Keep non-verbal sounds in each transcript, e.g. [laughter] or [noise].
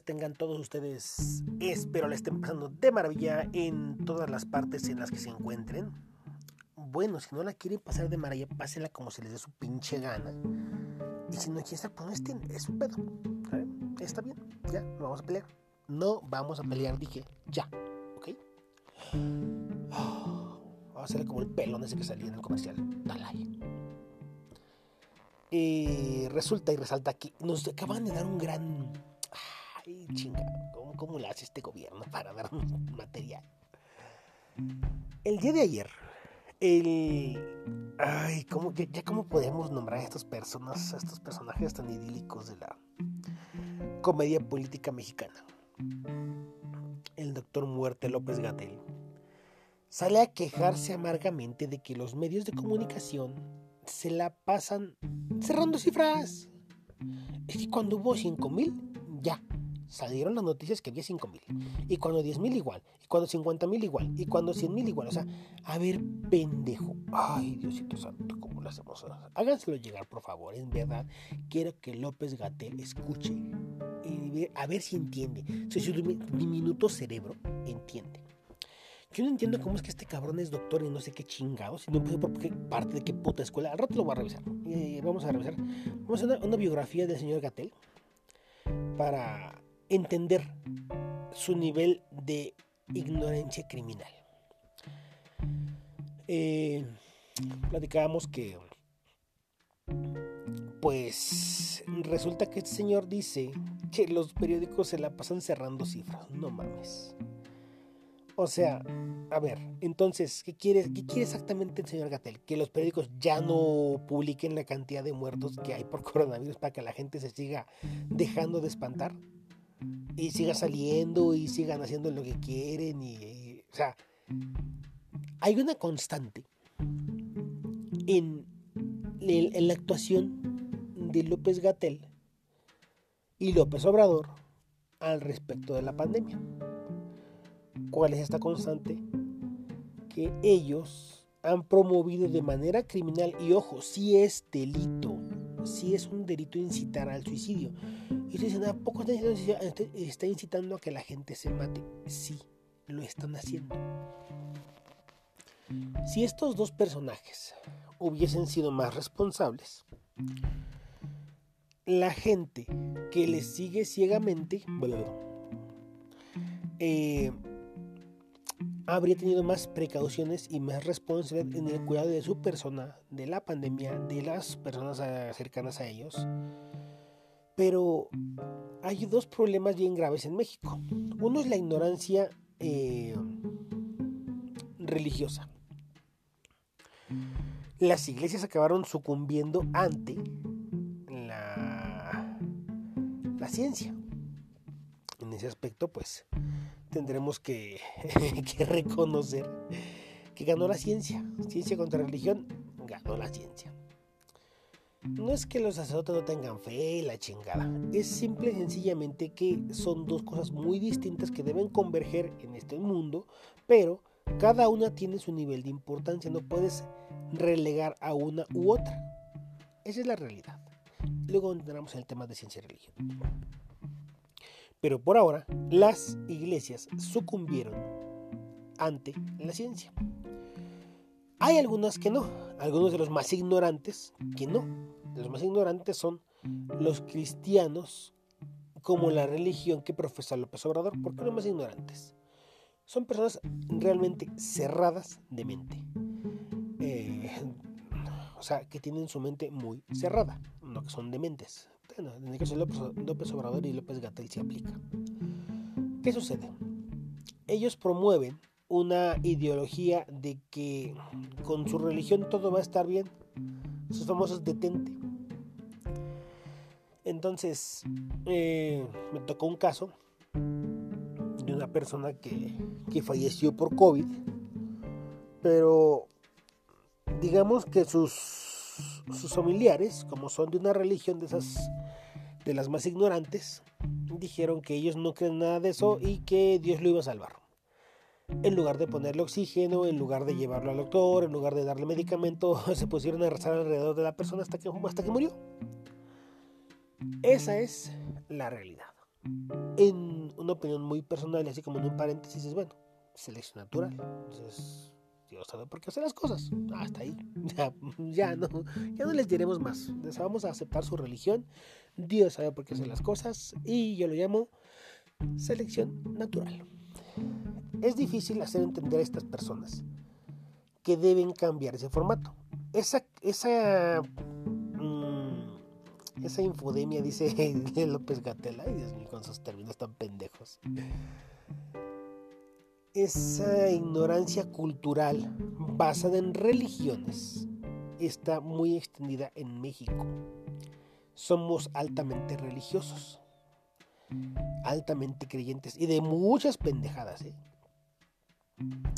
tengan todos ustedes. Espero la estén pasando de maravilla en todas las partes en las que se encuentren. Bueno, si no la quieren pasar de maravilla, pásenla como se les dé su pinche gana. Y si no quieren estar, pues no estén, es un pedo. Está bien, ya, no vamos a pelear. No vamos a pelear, dije, ya, ¿ok? Vamos a hacerle como el pelón ese que salía en el comercial. Dalai. Y resulta y resalta que nos acaban de dar un gran. Chinga, ¿cómo, cómo le hace este gobierno para darnos [laughs] material? El día de ayer, el. Ay, ¿cómo, ya, cómo podemos nombrar a estas personas, a estos personajes tan idílicos de la comedia política mexicana? El doctor Muerte López Gatel sale a quejarse amargamente de que los medios de comunicación se la pasan cerrando cifras. Es que cuando hubo 5000, ya. Salieron las noticias que había 5000. Y cuando 10000 igual. Y cuando 50000 igual. Y cuando 100.000 igual. O sea, a ver, pendejo. Ay, Diosito Santo, ¿cómo lo hacemos? Háganselo llegar, por favor. En verdad, quiero que López Gatel escuche. Y a ver si entiende. Si su diminuto cerebro entiende. Yo no entiendo cómo es que este cabrón es doctor y no sé qué chingados. Y no sé por qué parte de qué puta escuela. Al rato lo voy a revisar. vamos a revisar. Vamos a hacer una, biografía del señor Gatel para entender su nivel de ignorancia criminal. Eh, platicábamos que pues resulta que este señor dice que los periódicos se la pasan cerrando cifras. No mames. O sea, a ver, entonces, ¿qué quiere, ¿qué quiere exactamente el señor Gatel? Que los periódicos ya no publiquen la cantidad de muertos que hay por [laughs] coronavirus para que la gente se siga dejando de espantar y siga saliendo y sigan haciendo lo que quieren y, o sea, hay una constante en, en la actuación de López Gatel y López Obrador al respecto de la pandemia. ¿Cuál es esta constante? Que ellos han promovido de manera criminal, y ojo, si es delito, si es un delito incitar al suicidio. Y ustedes dicen, ¿a poco está incitando a que la gente se mate? Sí, lo están haciendo. Si estos dos personajes hubiesen sido más responsables, la gente que les sigue ciegamente, eh, habría tenido más precauciones y más responsabilidad en el cuidado de su persona, de la pandemia, de las personas ah, cercanas a ellos. Pero hay dos problemas bien graves en México. Uno es la ignorancia eh, religiosa. Las iglesias acabaron sucumbiendo ante la, la ciencia. En ese aspecto, pues, tendremos [laughs] que, reconocer que ganó la ciencia. Ciencia contra religión, ganó la ciencia. No es que los sacerdotes no tengan fe, la chingada. Es simple y sencillamente que son dos cosas muy distintas que deben converger en este mundo, pero cada una tiene su nivel de importancia. No puedes relegar a una u otra. Esa es la realidad. Luego entramos en el tema de ciencia y religión. Pero por ahora, las iglesias sucumbieron ante la ciencia. Hay algunas que no, algunos de los más ignorantes que no. Los más ignorantes son los cristianos como la religión que profesa López Obrador. ¿Por qué los más ignorantes? Son personas realmente cerradas de mente. Eh, o sea, que tienen su mente muy cerrada, no que son dementes en el caso de López, Obrador y López Gatel se aplica. ¿Qué sucede? Ellos promueven una ideología de que con su religión todo va a estar bien, sus famosos detente. Entonces, eh, me tocó un caso de una persona que, que falleció por COVID, pero digamos que sus sus familiares, como son de una religión de esas de las más ignorantes, dijeron que ellos no creen nada de eso y que Dios lo iba a salvar. En lugar de ponerle oxígeno, en lugar de llevarlo al doctor, en lugar de darle medicamento, [laughs] se pusieron a rezar alrededor de la persona hasta que, hasta que murió. Esa es la realidad. en una opinión muy personal, así como en un paréntesis, es bueno, selección natural. Entonces, Dios sabe por qué hace las cosas. Hasta ahí. [laughs] Ya, no, ya no les diremos más. vamos a aceptar su religión. Dios sabe por qué hace las cosas. Y yo lo llamo selección natural. Es difícil hacer entender a estas personas que deben cambiar ese formato. Esa, esa, mm, esa infodemia, dice [laughs] López Gatela, ay Dios mío, con sus términos tan pendejos. Esa ignorancia cultural basada en religiones está muy extendida en México. Somos altamente religiosos, altamente creyentes y de muchas pendejadas. ¿eh?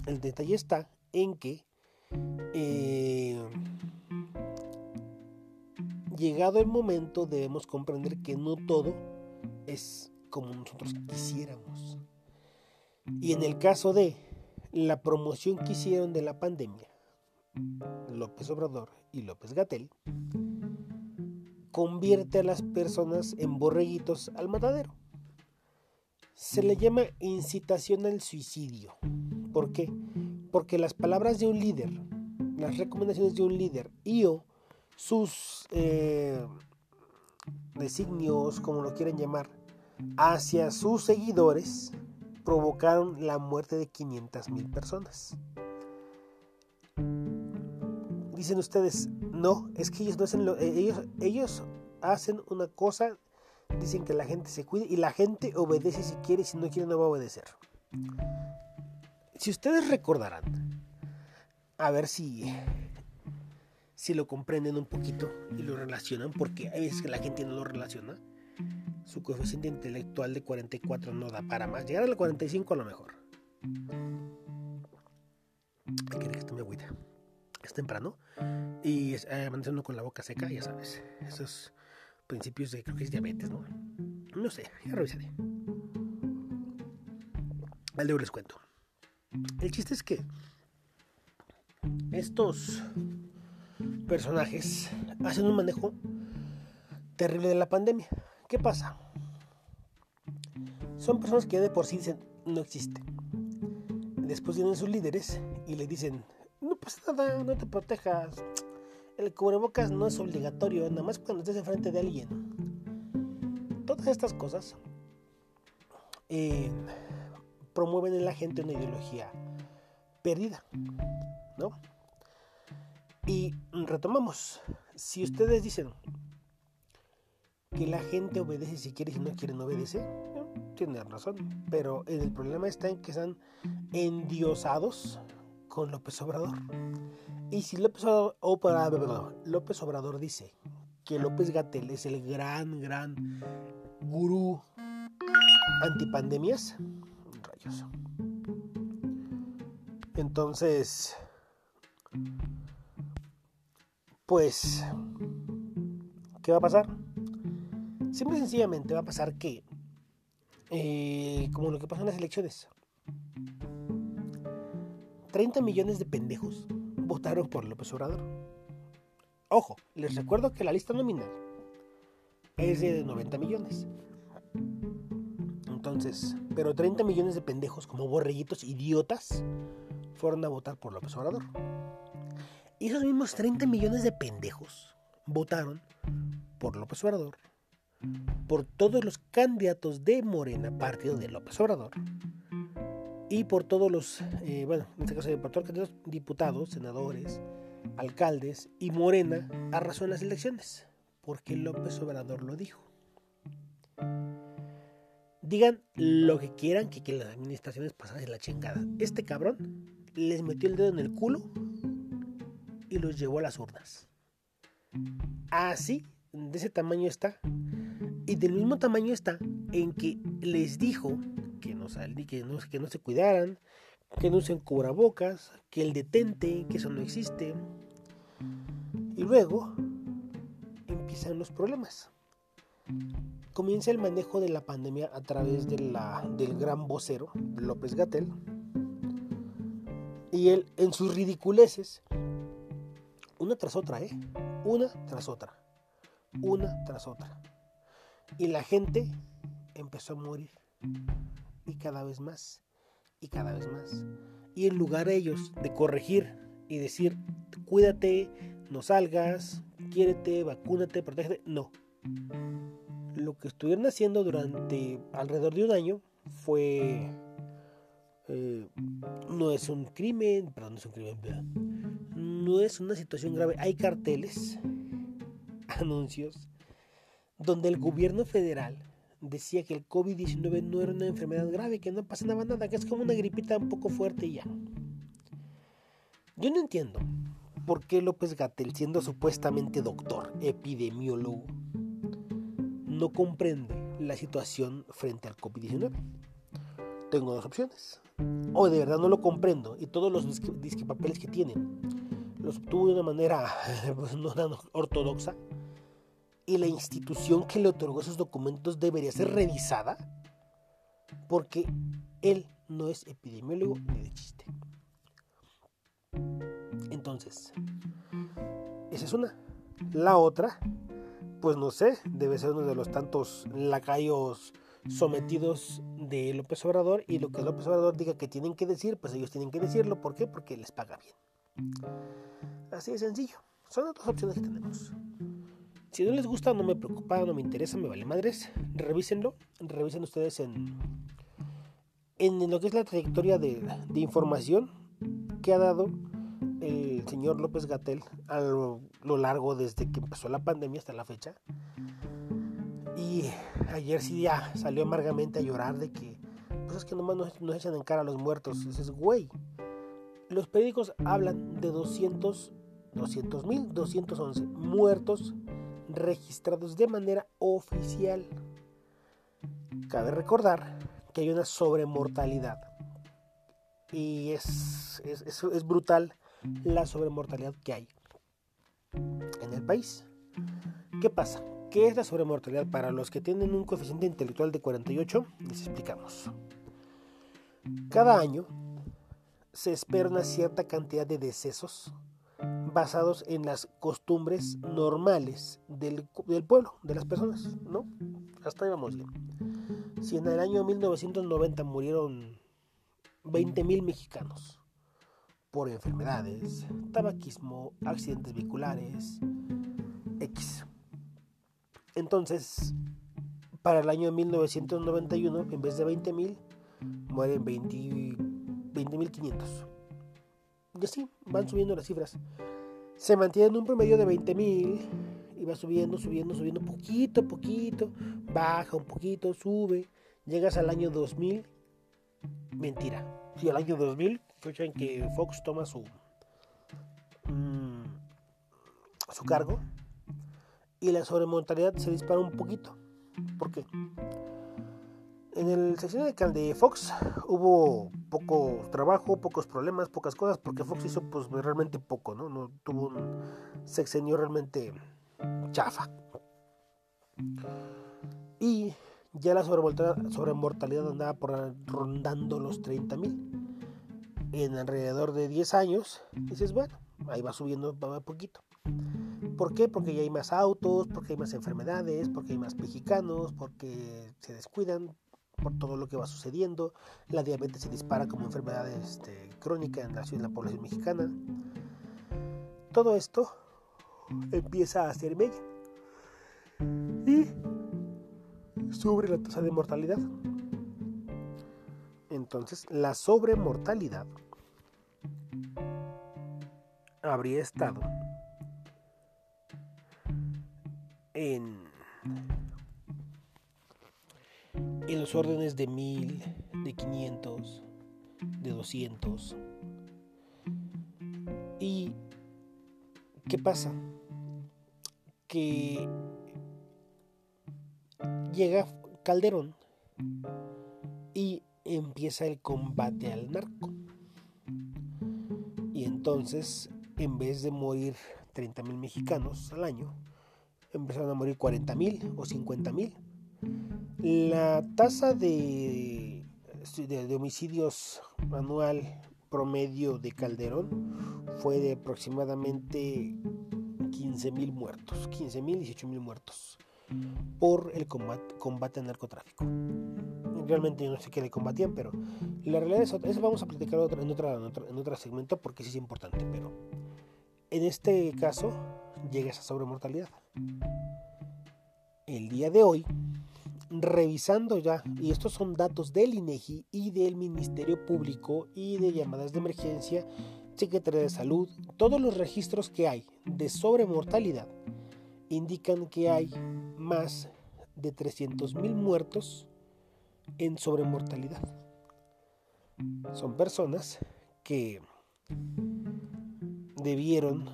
El detalle está en que eh, llegado el momento debemos comprender que no todo es como nosotros quisiéramos. Y en el caso de la promoción que hicieron de la pandemia, López Obrador y López Gatel, convierte a las personas en borreguitos al matadero. Se le llama incitación al suicidio. ¿Por qué? Porque las palabras de un líder, las recomendaciones de un líder y o sus eh, designios, como lo quieren llamar, hacia sus seguidores, provocaron la muerte de 500 mil personas. Dicen ustedes, no, es que ellos no hacen lo, eh, ellos, ellos hacen una cosa, dicen que la gente se cuide y la gente obedece si quiere y si no quiere no va a obedecer si ustedes recordarán, a ver si, si lo comprenden un poquito y lo relacionan, porque hay veces que la gente no lo relaciona. Su coeficiente intelectual de 44 no da para más. Llegar al 45 a lo mejor. Hay que agüita. Es temprano. Y es, eh, con la boca seca, ya sabes. Esos principios de, creo que es diabetes, ¿no? No sé, ya revisaré. Al de les cuento. El chiste es que estos personajes hacen un manejo terrible de la pandemia. ¿Qué pasa? Son personas que de por sí dicen no existe. Después vienen sus líderes y le dicen, no pasa nada, no te protejas. El cubrebocas no es obligatorio, nada más cuando estés enfrente de alguien. Todas estas cosas eh, promueven en la gente una ideología perdida, ¿no? Y retomamos, si ustedes dicen que la gente obedece si quiere y si no quiere no obedece, tienen razón, pero el problema está en que están endiosados con López Obrador. Y si López Obrador, López Obrador dice que López Gatel es el gran, gran gurú antipandemias, entonces, pues, ¿qué va a pasar? Simple y sencillamente va a pasar que, eh, como lo que pasó en las elecciones, 30 millones de pendejos votaron por López Obrador. Ojo, les recuerdo que la lista nominal es de 90 millones. Entonces, pero 30 millones de pendejos como borreguitos idiotas fueron a votar por López Obrador. Y esos mismos 30 millones de pendejos votaron por López Obrador, por todos los candidatos de Morena, partido de López Obrador, y por todos los, eh, bueno, en este caso, por todos los diputados, senadores, alcaldes y Morena arrasó en las elecciones, porque López Obrador lo dijo digan lo que quieran que, las administraciones pasadas en la chingada. Este cabrón les metió el dedo en el culo y los llevó a las urnas. Así, de ese tamaño está. Y del mismo tamaño está en que les dijo que no, que no, que no se cuidaran, que no usen cubrebocas, que el detente, que eso no existe. Y luego empiezan los problemas comienza el manejo de la pandemia a través de la, del gran vocero López Gatel. Y él, en sus ridiculeces, una tras otra, ¿eh? Una tras otra. Una tras otra. Y la gente empezó a morir. Y cada vez más, y cada vez más. Y en lugar de ellos de corregir y decir, cuídate, no salgas, quiérete, vacúnate, protégete, no. Lo que estuvieron haciendo durante alrededor de un año fue... Eh, no es un crimen, perdón, no es un crimen, no es una situación grave. Hay carteles, [laughs] anuncios, donde el gobierno federal decía que el COVID-19 no era una enfermedad grave, que no pasa nada, que es como una gripita un poco fuerte y ya. Yo no entiendo por qué López Gatel, siendo supuestamente doctor, epidemiólogo, no comprende la situación frente al COVID-19. Tengo dos opciones. O de verdad no lo comprendo y todos los disque, que tienen los obtuvo de una manera [laughs] pues, no tan ortodoxa y la institución que le otorgó esos documentos debería ser revisada porque él no es epidemiólogo ni de chiste. Entonces, esa es una. La otra, pues no sé, debe ser uno de los tantos lacayos sometidos de López Obrador y lo que López Obrador diga que tienen que decir, pues ellos tienen que decirlo. ¿Por qué? Porque les paga bien. Así de sencillo. Son dos opciones que tenemos. Si no les gusta, no me preocupa, no me interesa, me vale madres. Revísenlo. Revisen ustedes en, en lo que es la trayectoria de, de información que ha dado el señor López Gatel a lo, largo desde que empezó la pandemia hasta la fecha. Y ayer sí ya salió amargamente a llorar de que, pues es que nomás nos, nos echan en cara a los muertos. Y dices, güey, los periódicos hablan de 200, 200 mil, 211 muertos registrados de manera oficial. Cabe recordar que hay una sobremortalidad. Y es, es, brutal la sobremortalidad que hay en el país. ¿Qué pasa? ¿Qué es la sobremortalidad? Para los que tienen un coeficiente intelectual de 48, les explicamos. Cada año se espera una cierta cantidad de decesos basados en las costumbres normales del, pueblo, de las personas, ¿no? Hasta ahí vamos bien. Si en el año 1990 murieron 20.000 mexicanos por enfermedades, tabaquismo, accidentes vehiculares, X. Entonces, para el año 1991, en vez de 20.000, mueren 20.500. y así van subiendo las cifras se mantiene en un promedio de 20.000 y va subiendo, subiendo, subiendo poquito a poquito, baja un poquito, sube, llegas al año 2000, mentira, sí, al año 2000, fecha en que Fox toma su, mm, su cargo y la sobremortalidad se dispara un poquito. ¿Por qué? En el sección de Fox hubo poco trabajo, pocos problemas, pocas cosas, porque Fox hizo pues realmente poco, ¿no? No tuvo un sexenio realmente chafa. Y ya la sobremortalidad, andaba por rondando los 30 mil. En alrededor de 10 años, dices, bueno, ahí va subiendo va poquito. ¿Por qué? Porque ya hay más autos, porque hay más enfermedades, porque hay más mexicanos, porque se descuidan, por todo lo que va sucediendo. La diabetes se dispara como enfermedad este, crónica en la, ciudad, la población mexicana. Todo esto empieza a ser mella. Y sobre la tasa de mortalidad. Entonces, la sobremortalidad habría estado en en los órdenes de mil, de 500, de 200. ¿Y qué pasa? Que llega Calderón y empieza el combate al narco. Y entonces, en vez de morir 30 mil mexicanos al año, empezaron a morir 40 mil o 50 mil. La tasa de, homicidios anual promedio de Calderón fue de aproximadamente 15 mil muertos, 15 mil, 18 mil muertos. por el combate, al narcotráfico. Realmente yo no sé qué le combatían, pero la realidad es otra. Eso vamos a platicar en, otra, en, otro, en otro segmento porque sí es importante, pero en este caso llega esa sobremortalidad. El día de hoy, revisando ya, y estos son datos del INEGI y del Ministerio Público y de llamadas de emergencia, Secretaría de Salud, todos los registros que hay de sobremortalidad indican que hay más de 300.000 muertos en sobremortalidad. Son personas que debieron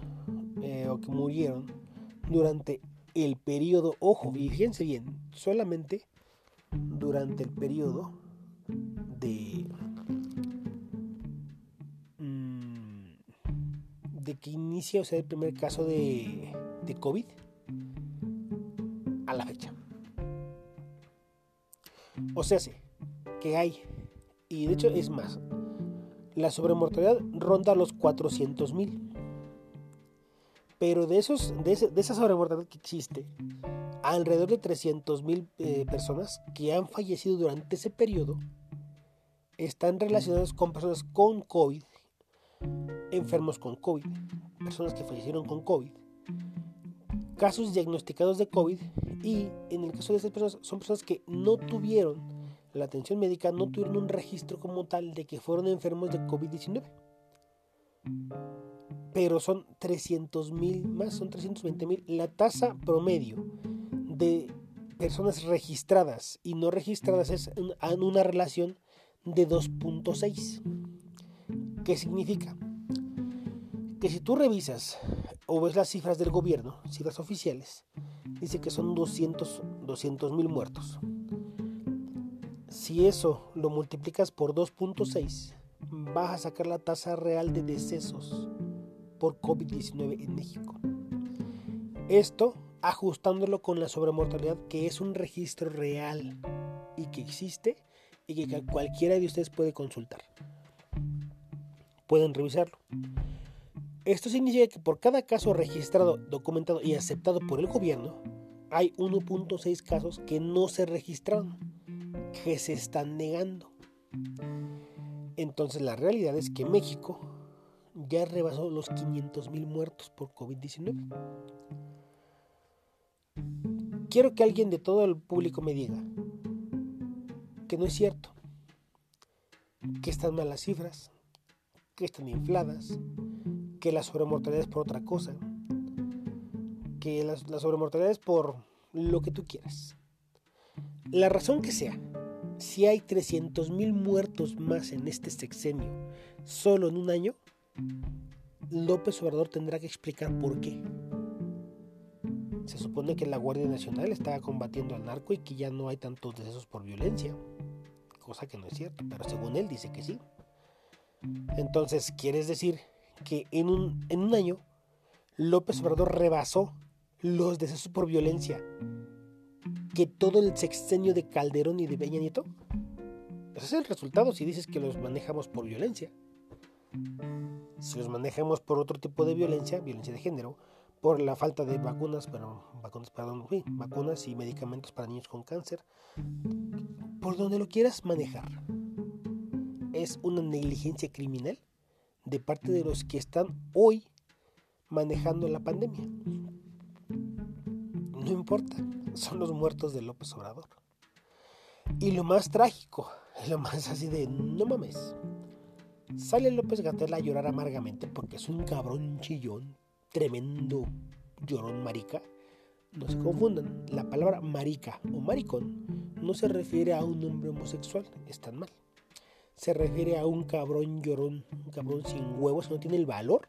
eh, o que murieron durante el periodo, ojo, y fíjense bien, solamente durante el periodo de mm, de que inicia o sea el primer caso de, de COVID a la fecha. O sea, sí, que hay, y de hecho es más, la sobremortalidad ronda los 400 mil. Pero de, esos, de, esa sobremortalidad que existe, alrededor de 300 mil eh, personas que han fallecido durante ese periodo están relacionadas con personas con COVID, enfermos con COVID, personas que fallecieron con COVID, casos diagnosticados de COVID y en el caso de estas personas son personas que no tuvieron la atención médica, no tuvieron un registro como tal de que fueron enfermos de COVID-19. Pero son 300 mil más, son 320 mil. La tasa promedio de personas registradas y no registradas es en una relación de 2.6. ¿Qué significa? Que si tú revisas o ves las cifras del gobierno, cifras oficiales, dice que son 200 mil muertos. Si eso lo multiplicas por 2.6, vas a sacar la tasa real de decesos por COVID-19 en México. Esto ajustándolo con la sobremortalidad, que es un registro real y que existe y que cualquiera de ustedes puede consultar. Pueden revisarlo. Esto significa que por cada caso registrado, documentado y aceptado por el gobierno, hay 1.6 casos que no se registraron, que se están negando. Entonces la realidad es que México ya rebasó los 500.000 muertos por COVID-19. Quiero que alguien de todo el público me diga que no es cierto, que están mal las cifras, que están infladas, que la sobremortalidad es por otra cosa, que la, sobremortalidad es por lo que tú quieras. La razón que sea, si hay 300.000 muertos más en este sexenio solo en un año, López Obrador tendrá que explicar por qué. Se supone que la Guardia Nacional está combatiendo al narco y que ya no hay tantos decesos por violencia, cosa que no es cierto, pero según él dice que sí. Entonces, ¿quieres decir que en un, en un año López Obrador rebasó los decesos por violencia que todo el sexenio de Calderón y de Peña Nieto? Ese es el resultado si dices que los manejamos por violencia. Si los manejamos por otro tipo de violencia, violencia de género, por la falta de vacunas, bueno, vacunas, perdón, vacunas y medicamentos para niños con cáncer, por donde lo quieras manejar, es una negligencia criminal de parte de los que están hoy manejando la pandemia. No importa, son los muertos de López Obrador. Y lo más trágico, [laughs] lo más así de, no mames, sale López Gatel a llorar amargamente porque es un cabrón chillón, tremendo llorón marica. No se confundan, la palabra marica o maricón no se refiere a un hombre homosexual, están mal se refiere a un cabrón llorón, un cabrón sin huevos que no tiene el valor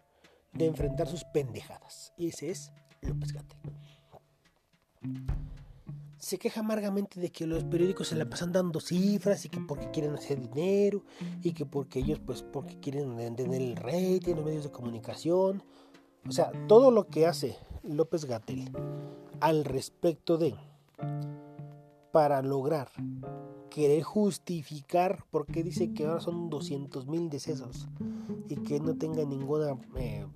de enfrentar sus pendejadas. Y ese es López Gatel. Se queja amargamente de que los periódicos se la pasan dando cifras y que porque quieren hacer dinero y que porque ellos pues porque quieren tener el rating, los medios de comunicación. O sea, todo lo que hace López Gatel al respecto de para lograr querer justificar por qué dice que ahora son 200 mil decesos y que no tenga ninguna eh,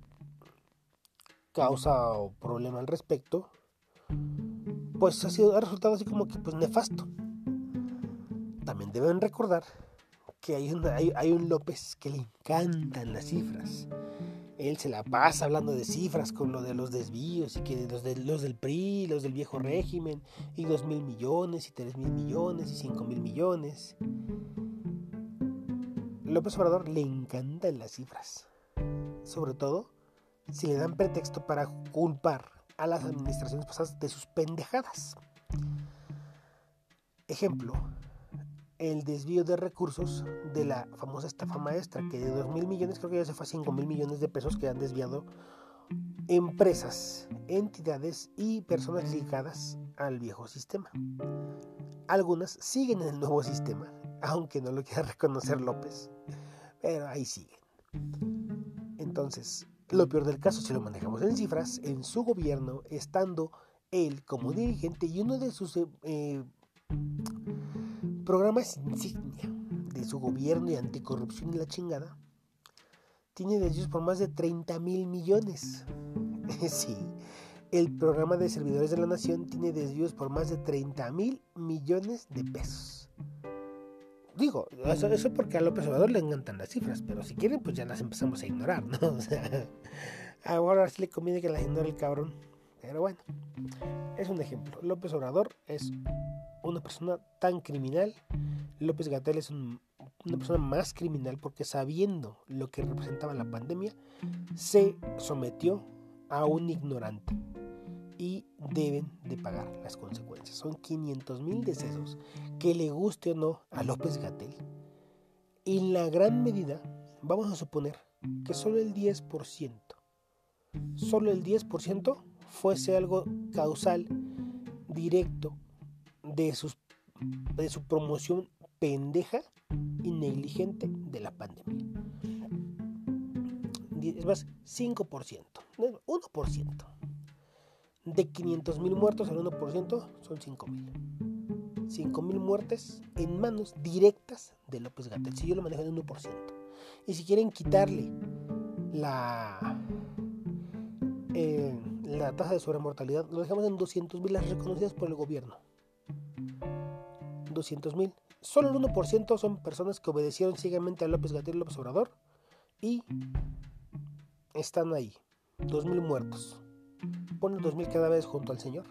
causa o problema al respecto, pues ha, sido, ha resultado así como que pues nefasto. También deben recordar que hay, hay, un López que le encantan las cifras. Él se la pasa hablando de cifras con lo de los desvíos y que los, de, los del PRI, los del viejo régimen, y dos mil millones, y tres mil millones, y cinco mil millones. López Obrador le encantan las cifras. Sobre todo si le dan pretexto para culpar a las administraciones pasadas de sus pendejadas. Ejemplo, el desvío de recursos de la famosa estafa maestra, que de 2 mil millones creo que ya se fue a 5 mil millones de pesos que han desviado empresas, entidades y personas ligadas al viejo sistema. Algunas siguen en el nuevo sistema, aunque no lo quiera [laughs] reconocer López, pero ahí siguen. Entonces, lo peor del caso, si lo manejamos en cifras, en su gobierno, estando él como dirigente y uno de sus eh, programas insignia de su gobierno y anticorrupción y la chingada, tiene desvíos por más de 30 mil millones. [laughs] sí, el programa de servidores de la nación tiene desvíos por más de 30 mil millones de pesos. Digo, eso, eso, porque a López Obrador le encantan las cifras, pero si quieren, pues ya las empezamos a ignorar, ¿no? [laughs] Ahora sí le conviene que las ignore el cabrón. Pero bueno, es un ejemplo. López Obrador es una persona tan criminal. López Gatel es una persona más criminal porque sabiendo lo que representaba la pandemia, se sometió a un ignorante y deben de pagar las consecuencias. Son 500 mil decesos, que le guste o no a López Gatel. En la gran medida, vamos a suponer que solo el 10%, solo el 10% fuese algo causal, directo, de, sus, de su promoción pendeja y negligente de la pandemia. Es más, 5%, 1%. De 500 mil muertos, el 1% son 5 mil. 5 mil muertes en manos directas de López Gatel. Si yo lo manejo en 1%. Y si quieren quitarle la, eh, la tasa de sobremortalidad, lo dejamos en 200 mil las reconocidas por el gobierno. 200 mil. Solo el 1% son personas que obedecieron ciegamente a López Gatel López Obrador y están ahí. 2.000 muertos. Pone 2.000 cada vez junto al Señor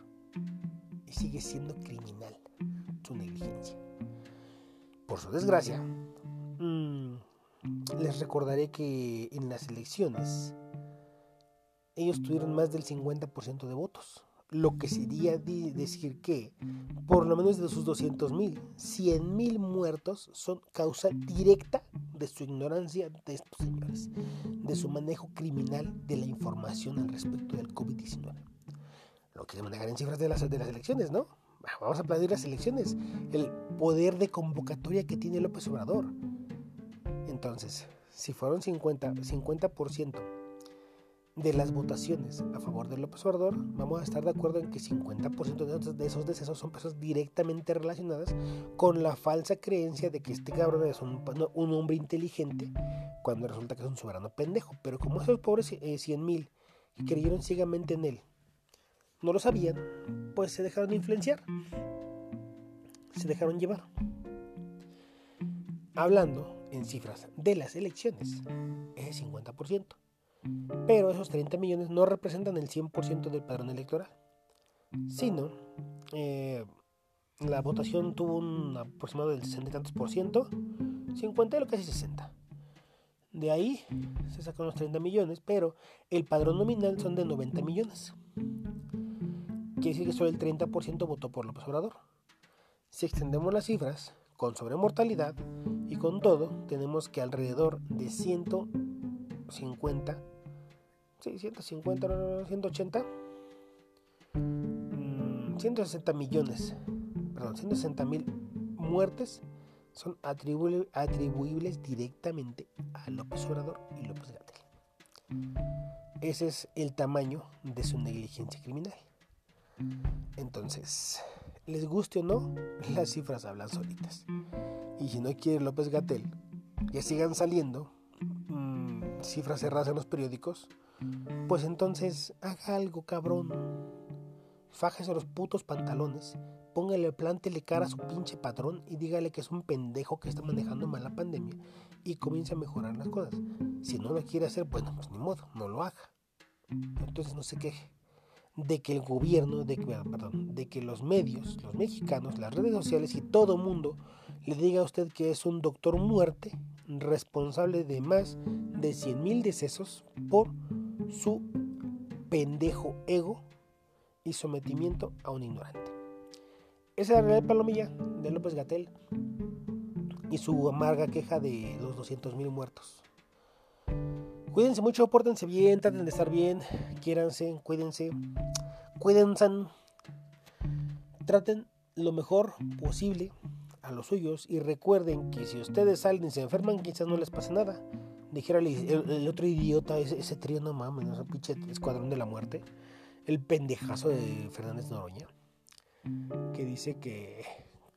y sigue siendo criminal su negligencia. Por su desgracia, mm, les recordaré que en las elecciones ellos tuvieron más del 50% de votos lo que sería decir que por lo menos de sus 200 mil, 100 mil muertos son causa directa de su ignorancia de estos señores, de su manejo criminal de la información al respecto del COVID-19. Lo que se manejar en cifras de las, de las elecciones, ¿no? Vamos a aplaudir las elecciones, el poder de convocatoria que tiene López Obrador. Entonces, si fueron 50, 50% de las votaciones a favor de López Obrador, vamos a estar de acuerdo en que 50% de esos decesos son personas directamente relacionadas con la falsa creencia de que este cabrón es un, hombre inteligente cuando resulta que es un soberano pendejo. Pero como esos pobres 100 eh, mil que creyeron ciegamente en él no lo sabían, pues se dejaron influenciar, se dejaron llevar. Hablando en cifras de las elecciones, es 50%. Pero esos 30 millones no representan el 100% del padrón electoral, sino eh, la votación tuvo un aproximado del 60 y tantos por ciento, 50 y casi 60. De ahí se sacan los 30 millones, pero el padrón nominal son de 90 millones. Quiere decir que solo el 30% votó por López Obrador. Si extendemos las cifras, con sobremortalidad y con todo, tenemos que alrededor de 150 150, 180, 160 millones, perdón, 160 mil muertes son atribuibles directamente a López Obrador y López Gatel. Ese es el tamaño de su negligencia criminal. Entonces, les guste o no, [laughs] las cifras hablan solitas. Y si no quiere López Gatel que sigan saliendo mm, cifras cerradas en los periódicos, pues entonces haga algo cabrón. fájese los putos pantalones, póngale, plántele cara a su pinche patrón y dígale que es un pendejo que está manejando mal la pandemia y comience a mejorar las cosas. Si no lo quiere hacer, bueno, pues ni modo, no lo haga. Entonces no se queje de que el gobierno, de que, perdón, de que los medios, los mexicanos, las redes sociales y todo mundo le diga a usted que es un doctor muerte responsable de más de 100 mil decesos por su pendejo ego y sometimiento a un ignorante. Esa es la palomilla de López Gatel y su amarga queja de los 200 mil muertos. Cuídense mucho, pórtense bien, traten de estar bien, quiéranse, cuídense, cuídense, traten lo mejor posible a los suyos y recuerden que si ustedes salen y se enferman, quizás no les pase nada. Dijera el, otro idiota, ese, ese trío, no mames, ese pinche escuadrón de la muerte, el pendejazo de Fernández Noroña, que dice que,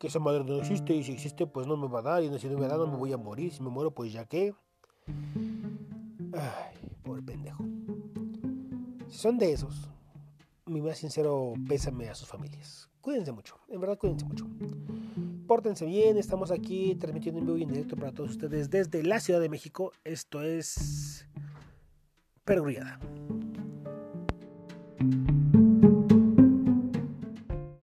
esa madre no existe y si existe, pues no me va a dar y si no me da, no me voy a morir. Si me muero, pues ya que. Ay, pobre pendejo. Si son de esos, mi más sincero pésame a sus familias. Cuídense mucho, en verdad cuídense mucho. Pórtense bien, estamos aquí transmitiendo en vivo y en directo para todos ustedes desde la Ciudad de México. Esto es Perguriada.